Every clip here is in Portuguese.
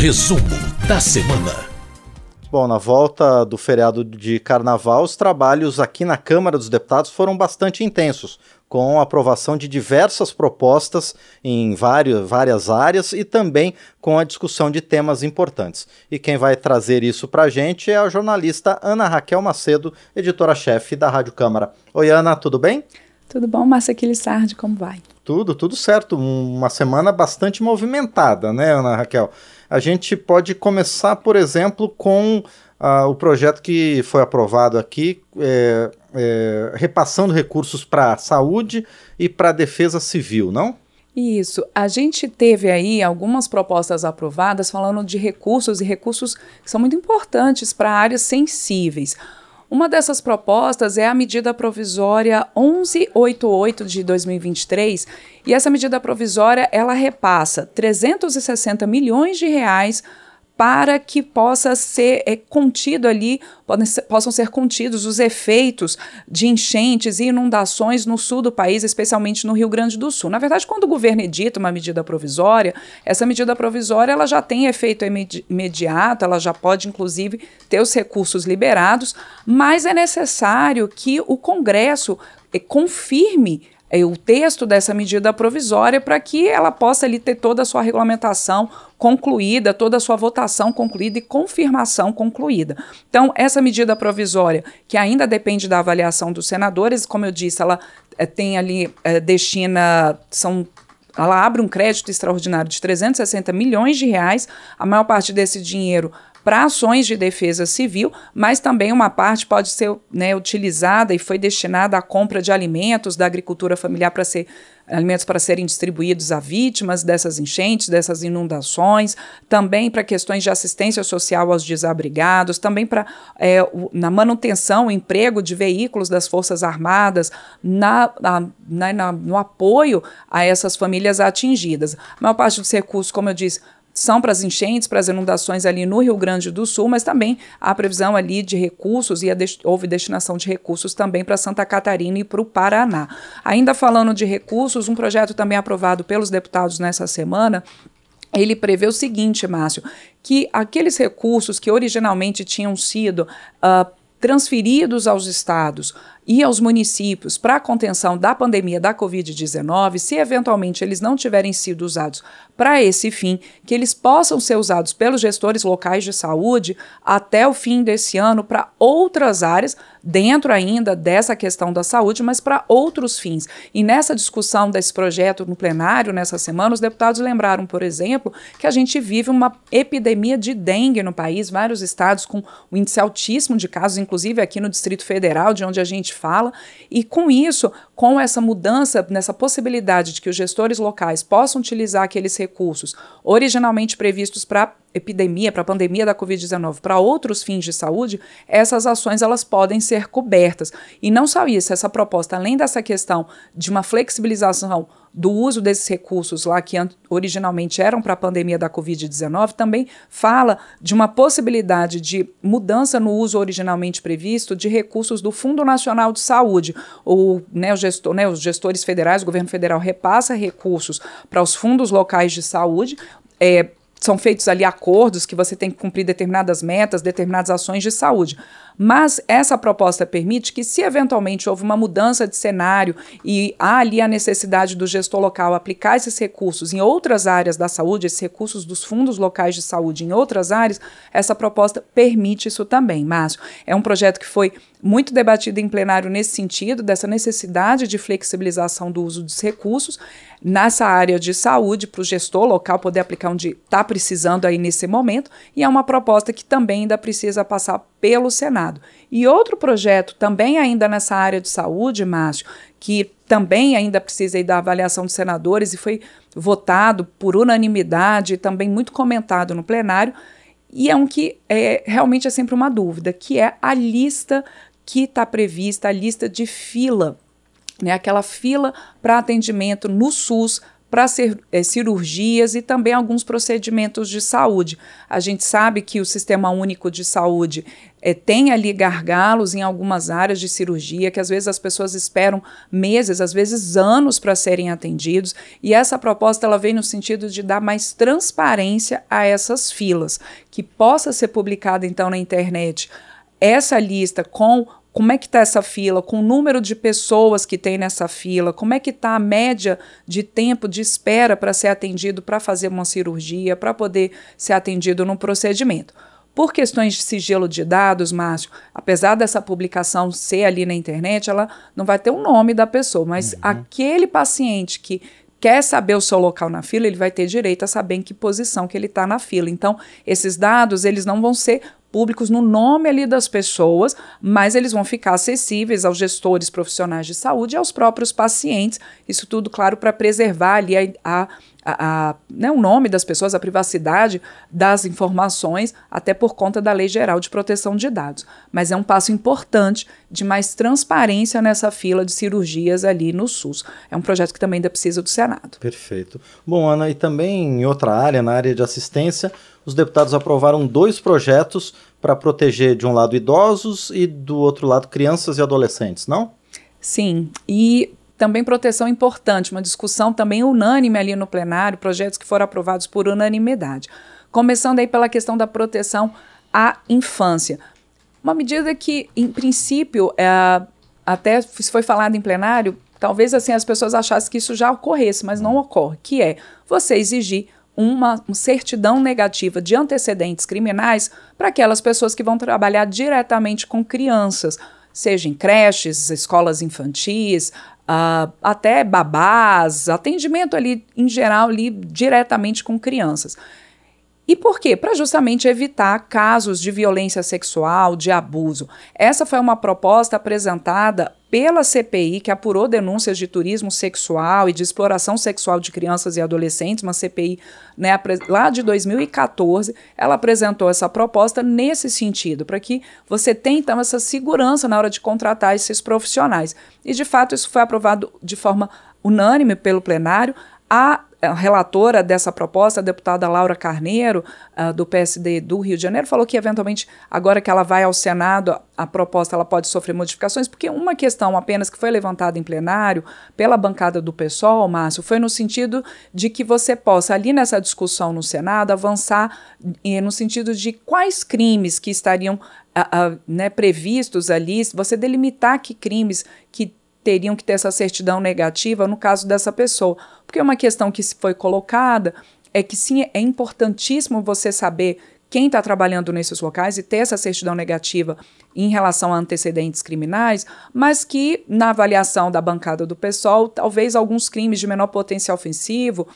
Resumo da semana. Bom, na volta do feriado de carnaval, os trabalhos aqui na Câmara dos Deputados foram bastante intensos, com a aprovação de diversas propostas em vários, várias áreas e também com a discussão de temas importantes. E quem vai trazer isso para a gente é a jornalista Ana Raquel Macedo, editora-chefe da Rádio Câmara. Oi, Ana, tudo bem? Tudo bom, Márcia Aquilissardi, como vai? Tudo, tudo certo. Uma semana bastante movimentada, né, Ana Raquel? A gente pode começar, por exemplo, com uh, o projeto que foi aprovado aqui, é, é, repassando recursos para a saúde e para a defesa civil, não? Isso. A gente teve aí algumas propostas aprovadas falando de recursos e recursos que são muito importantes para áreas sensíveis. Uma dessas propostas é a medida provisória 1188 de 2023, e essa medida provisória ela repassa 360 milhões de reais para que possa ser é, contido ali, ser, possam ser contidos os efeitos de enchentes e inundações no sul do país, especialmente no Rio Grande do Sul. Na verdade, quando o governo edita uma medida provisória, essa medida provisória ela já tem efeito imediato, ela já pode, inclusive, ter os recursos liberados, mas é necessário que o Congresso é, confirme é, o texto dessa medida provisória para que ela possa ali ter toda a sua regulamentação concluída, toda a sua votação concluída e confirmação concluída. Então, essa medida provisória, que ainda depende da avaliação dos senadores, como eu disse, ela é, tem ali, é, destina, são ela abre um crédito extraordinário de 360 milhões de reais. A maior parte desse dinheiro para ações de defesa civil, mas também uma parte pode ser né, utilizada e foi destinada à compra de alimentos da agricultura familiar para ser alimentos para serem distribuídos a vítimas dessas enchentes, dessas inundações, também para questões de assistência social aos desabrigados, também para é, na manutenção, emprego de veículos das Forças Armadas, na, na, na, no apoio a essas famílias atingidas. A maior parte dos recursos, como eu disse, são para as enchentes, para as inundações ali no Rio Grande do Sul, mas também há previsão ali de recursos e de, houve destinação de recursos também para Santa Catarina e para o Paraná. Ainda falando de recursos, um projeto também aprovado pelos deputados nessa semana ele prevê o seguinte, Márcio, que aqueles recursos que originalmente tinham sido uh, transferidos aos estados e aos municípios para a contenção da pandemia da Covid-19, se eventualmente eles não tiverem sido usados para esse fim, que eles possam ser usados pelos gestores locais de saúde até o fim desse ano para outras áreas, dentro ainda dessa questão da saúde, mas para outros fins. E nessa discussão desse projeto no plenário, nessa semana, os deputados lembraram, por exemplo, que a gente vive uma epidemia de dengue no país, vários estados com um índice altíssimo de casos, inclusive aqui no Distrito Federal, de onde a gente fala, e com isso, com essa mudança, nessa possibilidade de que os gestores locais possam utilizar aqueles recursos originalmente previstos para epidemia, para a pandemia da Covid-19, para outros fins de saúde, essas ações elas podem ser cobertas. E não só isso, essa proposta, além dessa questão de uma flexibilização do uso desses recursos lá que originalmente eram para a pandemia da Covid-19, também fala de uma possibilidade de mudança no uso originalmente previsto de recursos do Fundo Nacional de Saúde. O, né, o gestor, né, os gestores federais, o governo federal repassa recursos para os fundos locais de saúde. É, são feitos ali acordos que você tem que cumprir determinadas metas, determinadas ações de saúde. Mas essa proposta permite que, se eventualmente houve uma mudança de cenário e há ali a necessidade do gestor local aplicar esses recursos em outras áreas da saúde, esses recursos dos fundos locais de saúde em outras áreas, essa proposta permite isso também. Márcio, é um projeto que foi muito debatido em plenário nesse sentido, dessa necessidade de flexibilização do uso dos recursos nessa área de saúde, para o gestor local poder aplicar onde está precisando aí nesse momento, e é uma proposta que também ainda precisa passar pelo Senado. E outro projeto, também ainda nessa área de saúde, Márcio, que também ainda precisa da avaliação dos senadores e foi votado por unanimidade também muito comentado no plenário, e é um que é, realmente é sempre uma dúvida, que é a lista que está prevista, a lista de fila, né, aquela fila para atendimento no SUS para é, cirurgias e também alguns procedimentos de saúde. A gente sabe que o Sistema Único de Saúde é, tem ali gargalos em algumas áreas de cirurgia, que às vezes as pessoas esperam meses, às vezes anos para serem atendidos, e essa proposta ela vem no sentido de dar mais transparência a essas filas, que possa ser publicada então na internet essa lista com como é que está essa fila, com o número de pessoas que tem nessa fila, como é que está a média de tempo de espera para ser atendido para fazer uma cirurgia, para poder ser atendido num procedimento. Por questões de sigilo de dados, Márcio, apesar dessa publicação ser ali na internet, ela não vai ter o nome da pessoa, mas uhum. aquele paciente que quer saber o seu local na fila, ele vai ter direito a saber em que posição que ele está na fila. Então, esses dados, eles não vão ser públicos no nome ali das pessoas, mas eles vão ficar acessíveis aos gestores profissionais de saúde e aos próprios pacientes. Isso tudo, claro, para preservar ali a, a a, né, o nome das pessoas, a privacidade das informações, até por conta da Lei Geral de Proteção de Dados. Mas é um passo importante de mais transparência nessa fila de cirurgias ali no SUS. É um projeto que também ainda precisa do Senado. Perfeito. Bom, Ana, e também em outra área, na área de assistência, os deputados aprovaram dois projetos para proteger, de um lado, idosos e do outro lado, crianças e adolescentes, não? Sim, e também proteção importante, uma discussão também unânime ali no plenário, projetos que foram aprovados por unanimidade. Começando aí pela questão da proteção à infância. Uma medida que, em princípio, é, até foi falado em plenário, talvez assim as pessoas achassem que isso já ocorresse, mas não ocorre, que é você exigir uma, certidão negativa de antecedentes criminais para aquelas pessoas que vão trabalhar diretamente com crianças, seja em creches, escolas infantis, uh, até babás, atendimento ali em geral ali diretamente com crianças. E por quê? Para justamente evitar casos de violência sexual, de abuso. Essa foi uma proposta apresentada pela CPI, que apurou denúncias de turismo sexual e de exploração sexual de crianças e adolescentes, uma CPI né, lá de 2014. Ela apresentou essa proposta nesse sentido, para que você tenha então essa segurança na hora de contratar esses profissionais. E de fato isso foi aprovado de forma unânime pelo plenário. A relatora dessa proposta, a deputada Laura Carneiro, uh, do PSD do Rio de Janeiro, falou que, eventualmente, agora que ela vai ao Senado, a, proposta ela pode sofrer modificações, porque uma questão apenas que foi levantada em plenário pela bancada do PSOL, Márcio, foi no sentido de que você possa, ali nessa discussão no Senado, avançar eh, no sentido de quais crimes que estariam uh, uh, né, previstos ali, você delimitar que crimes que teriam que ter essa certidão negativa no caso dessa pessoa. Porque uma questão que foi colocada é que sim, é importantíssimo você saber quem está trabalhando nesses locais e ter essa certidão negativa em relação a antecedentes criminais, mas que na avaliação da bancada do PSOL, talvez alguns crimes de menor potencial ofensivo,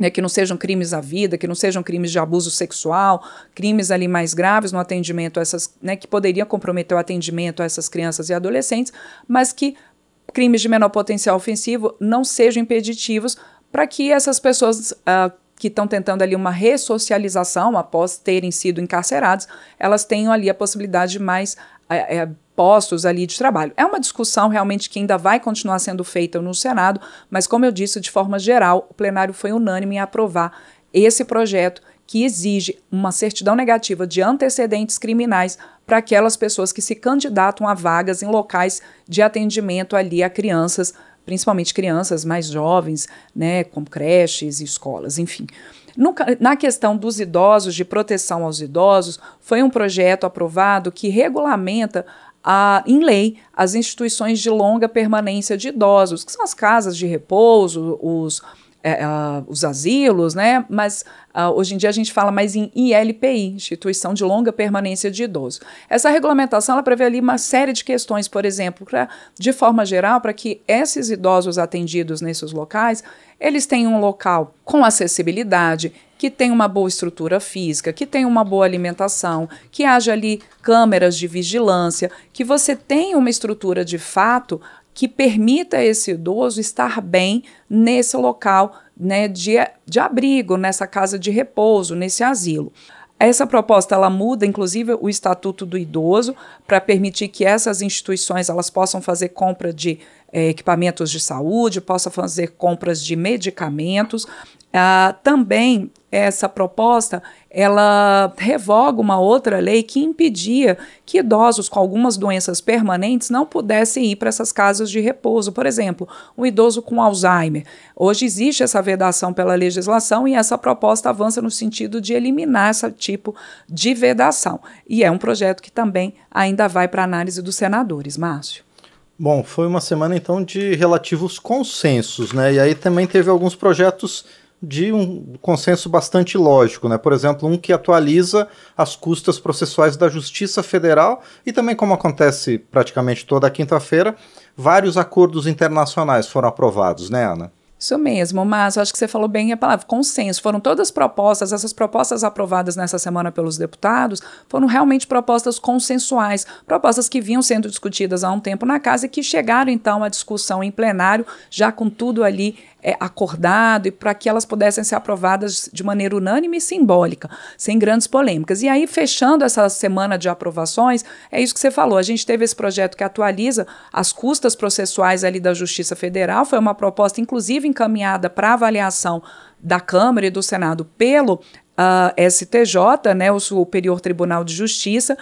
né, que não sejam crimes à vida, que não sejam crimes de abuso sexual, crimes ali mais graves no atendimento a essas, né, que poderiam comprometer o atendimento a essas crianças e adolescentes, mas que crimes de menor potencial ofensivo não sejam impeditivos para que essas pessoas uh, que estão tentando ali uma ressocialização após terem sido encarcerados, elas tenham ali a possibilidade de mais é, é, postos ali de trabalho. É uma discussão realmente que ainda vai continuar sendo feita no Senado, mas como eu disse, de forma geral, o plenário foi unânime em aprovar esse projeto que exige uma certidão negativa de antecedentes criminais para aquelas pessoas que se candidatam a vagas em locais de atendimento ali a crianças, principalmente crianças mais jovens, né, como creches e escolas, enfim. No, na questão dos idosos, de proteção aos idosos, foi um projeto aprovado que regulamenta a, em lei as instituições de longa permanência de idosos, que são as casas de repouso, os é, uh, os asilos, né? Mas uh, hoje em dia a gente fala mais em ILPI, Instituição de Longa Permanência de Idoso. Essa regulamentação ela prevê ali uma série de questões, por exemplo, pra, de forma geral, para que esses idosos atendidos nesses locais eles tenham um local com acessibilidade, que tenha uma boa estrutura física, que tenha uma boa alimentação, que haja ali câmeras de vigilância, que você tenha uma estrutura de fato que permita a esse idoso estar bem nesse local né, de, de abrigo, nessa casa de repouso, nesse asilo. Essa proposta ela muda, inclusive, o estatuto do idoso para permitir que essas instituições elas possam fazer compra de é, equipamentos de saúde, possa fazer compras de medicamentos. Ah, também essa proposta ela revoga uma outra lei que impedia que idosos com algumas doenças permanentes não pudessem ir para essas casas de repouso. Por exemplo, um idoso com Alzheimer. Hoje existe essa vedação pela legislação e essa proposta avança no sentido de eliminar esse tipo de vedação. E é um projeto que também ainda vai para análise dos senadores. Márcio. Bom, foi uma semana então de relativos consensos, né? E aí também teve alguns projetos de um consenso bastante lógico, né? Por exemplo, um que atualiza as custas processuais da Justiça Federal e também, como acontece praticamente toda quinta-feira, vários acordos internacionais foram aprovados, né, Ana? Isso mesmo, mas acho que você falou bem a palavra consenso. Foram todas propostas, essas propostas aprovadas nessa semana pelos deputados, foram realmente propostas consensuais, propostas que vinham sendo discutidas há um tempo na casa e que chegaram então à discussão em plenário, já com tudo ali é, acordado e para que elas pudessem ser aprovadas de maneira unânime e simbólica, sem grandes polêmicas. E aí, fechando essa semana de aprovações, é isso que você falou. A gente teve esse projeto que atualiza as custas processuais ali da Justiça Federal, foi uma proposta, inclusive, encaminhada para avaliação da Câmara e do Senado pelo uh, ah, STJ, né, o Superior Tribunal de Justiça,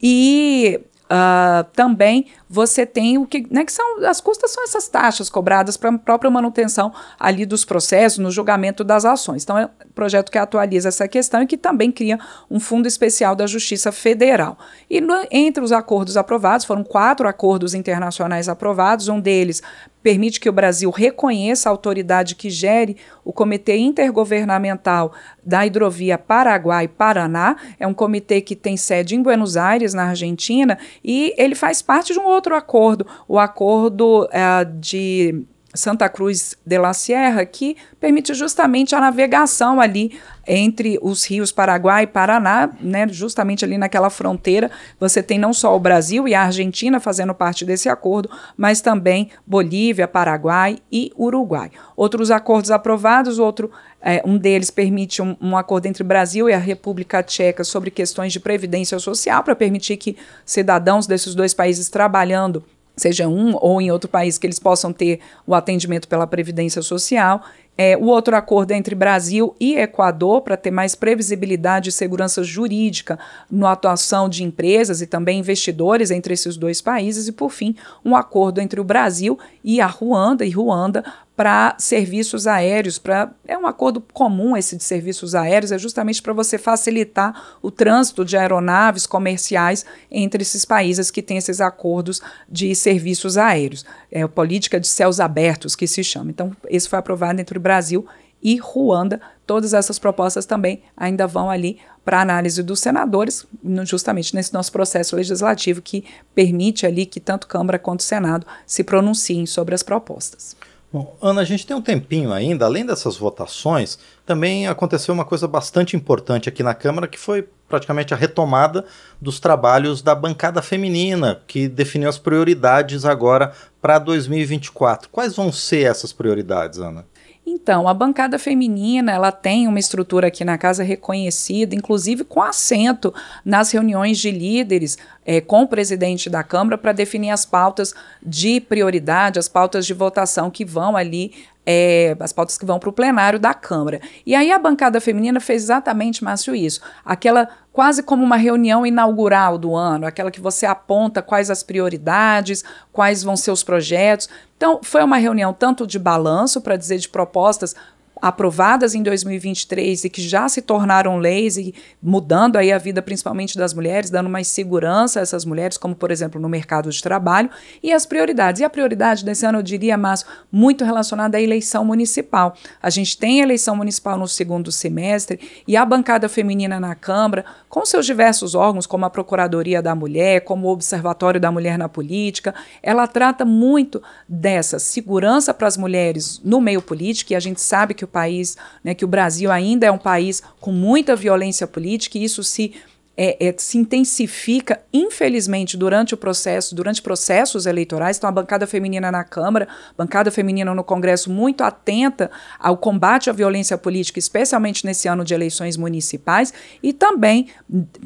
e Uh, também você tem o que, né, que são as custas são essas taxas cobradas para a própria manutenção ali dos processos, no julgamento das ações. Então, é um projeto que atualiza essa questão e que também cria um fundo especial da Justiça Federal. E no, entre os acordos aprovados, foram quatro acordos internacionais aprovados, um deles permite que o Brasil reconheça a autoridade que gere o Comitê Intergovernamental da Hidrovia Paraguai-Paraná. É um comitê que tem sede em Buenos Aires, na Argentina, e ele faz parte de um outro acordo, o acordo uh, de Santa Cruz de la Sierra, que permite justamente a navegação ali entre os rios Paraguai e Paraná, né, justamente ali naquela fronteira. Você tem não só o Brasil e a Argentina fazendo parte desse acordo, mas também Bolívia, Paraguai e Uruguai. Outros acordos aprovados, outro é, um deles permite um, um, acordo entre o Brasil e a República Tcheca sobre questões de previdência social, para permitir que cidadãos desses dois países trabalhando seja um ou em outro país, que eles possam ter o atendimento pela Previdência Social. É, o outro acordo é entre Brasil e Equador para ter mais previsibilidade e segurança jurídica na atuação de empresas e também investidores entre esses dois países. E, por fim, um acordo entre o Brasil e a Ruanda e Ruanda para serviços aéreos, para é um acordo comum esse de serviços aéreos, é justamente para você facilitar o trânsito de aeronaves comerciais entre esses países que têm esses acordos de serviços aéreos. É a política de céus abertos que se chama. Então, esse foi aprovado entre o Brasil e Ruanda. Todas essas propostas também ainda vão ali para análise dos senadores, justamente nesse nosso processo legislativo que permite ali que tanto Câmara quanto Senado se pronunciem sobre as propostas. Bom, Ana, a gente tem um tempinho ainda, além dessas votações, também aconteceu uma coisa bastante importante aqui na Câmara, que foi praticamente a retomada dos trabalhos da bancada feminina, que definiu as prioridades agora para 2024. Quais vão ser essas prioridades, Ana? Então, a bancada feminina, ela tem uma estrutura aqui na casa reconhecida, inclusive com assento nas reuniões de líderes é, com o presidente da Câmara para definir as pautas de prioridade, as pautas de votação que vão ali é, as pautas que vão para o plenário da Câmara. E aí a bancada feminina fez exatamente, Márcio, isso. Aquela quase como uma reunião inaugural do ano, aquela que você aponta quais as prioridades, quais vão ser os projetos. Então, foi uma reunião tanto de balanço, para dizer de propostas aprovadas em 2023 e que já se tornaram leis e mudando aí a vida principalmente das mulheres, dando mais segurança a essas mulheres, como por exemplo no mercado de trabalho, e as prioridades. E a prioridade desse ano, eu diria, Márcio, muito relacionada à eleição municipal. A gente tem eleição municipal no segundo semestre e a bancada feminina na Câmara, com seus diversos órgãos, como a Procuradoria da Mulher, como o Observatório da Mulher na Política, ela trata muito dessa segurança para as mulheres no meio político, e a gente sabe que o país, né, que o Brasil ainda é um país com muita violência política, e isso se é, é, se intensifica, infelizmente, durante o processo, durante processos eleitorais. Então, a bancada feminina na Câmara, bancada feminina no Congresso, muito atenta ao combate à violência política, especialmente nesse ano de eleições municipais, e também,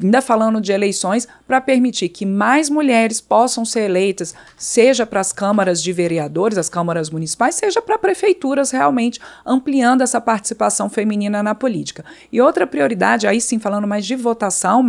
ainda falando de eleições, para permitir que mais mulheres possam ser eleitas, seja para as câmaras de vereadores, as câmaras municipais, seja para prefeituras, realmente ampliando essa participação feminina na política. E outra prioridade, aí sim, falando mais de votação,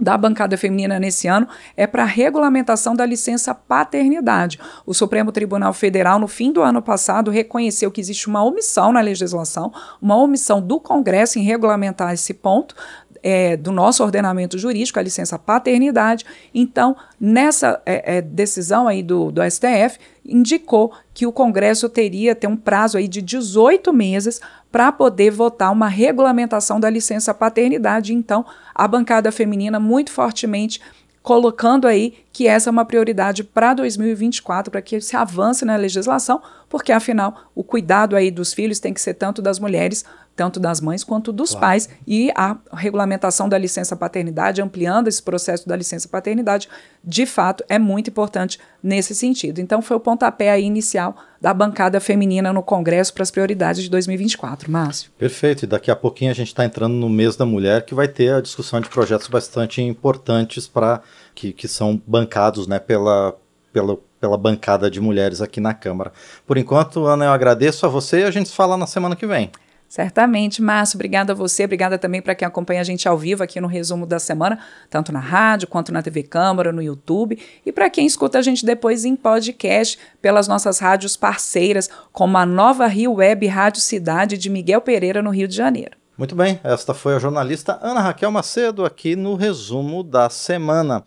Da bancada feminina nesse ano é para a regulamentação da licença paternidade. O Supremo Tribunal Federal, no fim do ano passado, reconheceu que existe uma omissão na legislação, uma omissão do Congresso em regulamentar esse ponto. É, do nosso ordenamento jurídico, a licença paternidade. Então, nessa é, é, decisão aí do, do STF, indicou que o Congresso teria ter um prazo aí de 18 meses para poder votar uma regulamentação da licença paternidade. Então, a bancada feminina muito fortemente colocando aí que essa é uma prioridade para 2024, para que se avance na legislação, porque afinal o cuidado aí dos filhos tem que ser tanto das mulheres, tanto das mães quanto dos claro. pais, e a regulamentação da licença paternidade, ampliando esse processo da licença paternidade, de fato é muito importante nesse sentido. Então foi o pontapé inicial da bancada feminina no Congresso para as prioridades de 2024, Márcio. Perfeito, e daqui a pouquinho a gente está entrando no mês da mulher, que vai ter a discussão de projetos bastante importantes para que, que são bancados né, pela, pela, pela bancada de mulheres aqui na Câmara. Por enquanto, Ana, eu agradeço a você e a gente se fala na semana que vem. Certamente, Márcio, obrigada a você, obrigada também para quem acompanha a gente ao vivo aqui no resumo da semana, tanto na rádio quanto na TV Câmara, no YouTube, e para quem escuta a gente depois em podcast pelas nossas rádios parceiras, como a Nova Rio Web Rádio Cidade de Miguel Pereira, no Rio de Janeiro. Muito bem, esta foi a jornalista Ana Raquel Macedo aqui no resumo da semana.